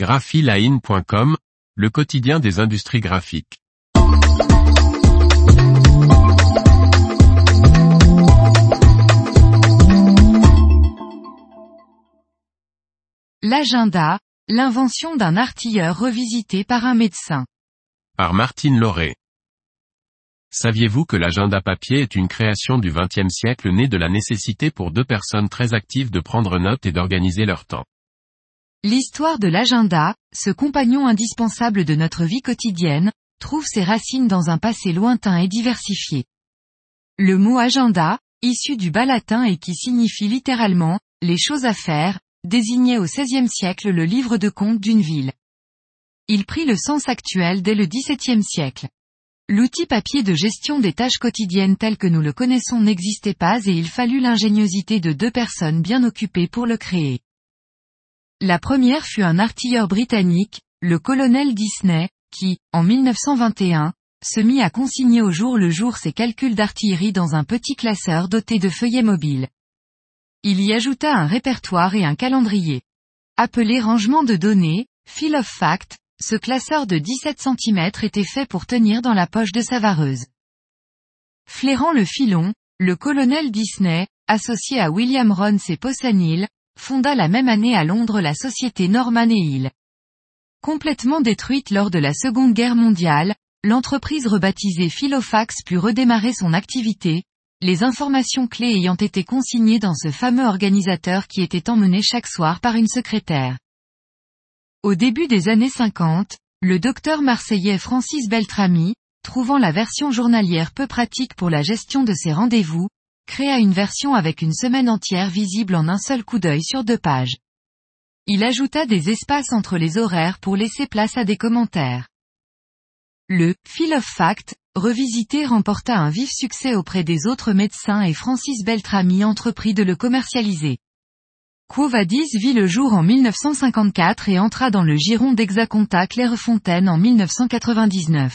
graphiline.com, le quotidien des industries graphiques. L'agenda, l'invention d'un artilleur revisité par un médecin. Par Martine Lauré. Saviez-vous que l'agenda papier est une création du XXe siècle née de la nécessité pour deux personnes très actives de prendre note et d'organiser leur temps? L'histoire de l'agenda, ce compagnon indispensable de notre vie quotidienne, trouve ses racines dans un passé lointain et diversifié. Le mot agenda, issu du bas latin et qui signifie littéralement, les choses à faire, désignait au XVIe siècle le livre de compte d'une ville. Il prit le sens actuel dès le XVIIe siècle. L'outil papier de gestion des tâches quotidiennes tel que nous le connaissons n'existait pas et il fallut l'ingéniosité de deux personnes bien occupées pour le créer. La première fut un artilleur britannique, le colonel Disney, qui, en 1921, se mit à consigner au jour le jour ses calculs d'artillerie dans un petit classeur doté de feuillets mobiles. Il y ajouta un répertoire et un calendrier. Appelé rangement de données, Fill of Fact, ce classeur de 17 cm était fait pour tenir dans la poche de sa vareuse. Flairant le filon, le colonel Disney, associé à William Rons et Possanil, fonda la même année à Londres la société Norman et Hill. Complètement détruite lors de la Seconde Guerre mondiale, l'entreprise rebaptisée Philofax put redémarrer son activité, les informations clés ayant été consignées dans ce fameux organisateur qui était emmené chaque soir par une secrétaire. Au début des années 50, le docteur marseillais Francis Beltrami, trouvant la version journalière peu pratique pour la gestion de ses rendez-vous, créa une version avec une semaine entière visible en un seul coup d'œil sur deux pages. Il ajouta des espaces entre les horaires pour laisser place à des commentaires. Le Fil of Fact, revisité remporta un vif succès auprès des autres médecins et Francis Beltrami entreprit de le commercialiser. Quo Vadis vit le jour en 1954 et entra dans le giron d'Exaconta Clairefontaine en 1999.